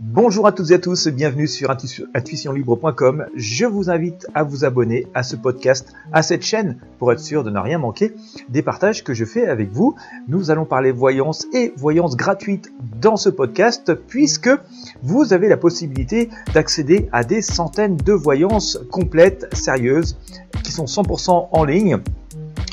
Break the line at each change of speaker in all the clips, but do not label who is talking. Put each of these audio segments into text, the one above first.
Bonjour à toutes et à tous, bienvenue sur intuitionlibre.com. Je vous invite à vous abonner à ce podcast, à cette chaîne, pour être sûr de ne rien manquer des partages que je fais avec vous. Nous allons parler voyance et voyance gratuite dans ce podcast, puisque vous avez la possibilité d'accéder à des centaines de voyances complètes, sérieuses, qui sont 100% en ligne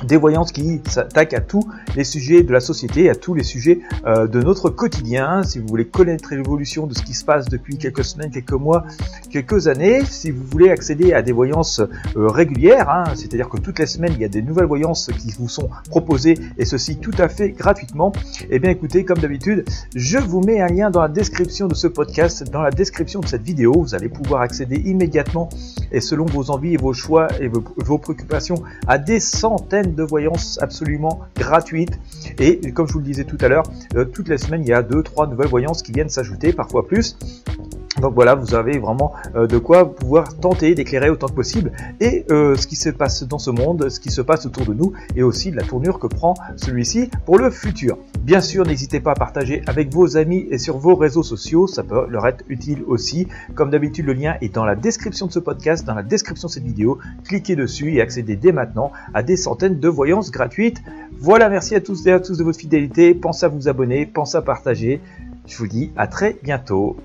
des voyances qui s'attaquent à tous les sujets de la société, à tous les sujets euh, de notre quotidien. Si vous voulez connaître l'évolution de ce qui se passe depuis quelques semaines, quelques mois, quelques années, si vous voulez accéder à des voyances euh, régulières, hein, c'est-à-dire que toutes les semaines il y a des nouvelles voyances qui vous sont proposées et ceci tout à fait gratuitement, eh bien écoutez, comme d'habitude, je vous mets un lien dans la description de ce podcast, dans la description de cette vidéo, vous allez pouvoir accéder immédiatement et selon vos envies et vos choix et vos préoccupations à des centaines de voyance absolument gratuite. Et comme je vous le disais tout à l'heure, euh, toutes les semaines, il y a deux, trois nouvelles voyances qui viennent s'ajouter, parfois plus. Donc voilà, vous avez vraiment euh, de quoi pouvoir tenter d'éclairer autant que possible et euh, ce qui se passe dans ce monde, ce qui se passe autour de nous et aussi la tournure que prend celui-ci pour le futur. Bien sûr, n'hésitez pas à partager avec vos amis et sur vos réseaux sociaux, ça peut leur être utile aussi. Comme d'habitude, le lien est dans la description de ce podcast, dans la description de cette vidéo. Cliquez dessus et accédez dès maintenant à des centaines de voyances gratuites. Voilà, merci à tous et à tous de votre fidélité. Pensez à vous abonner, pensez à partager. Je vous dis à très bientôt.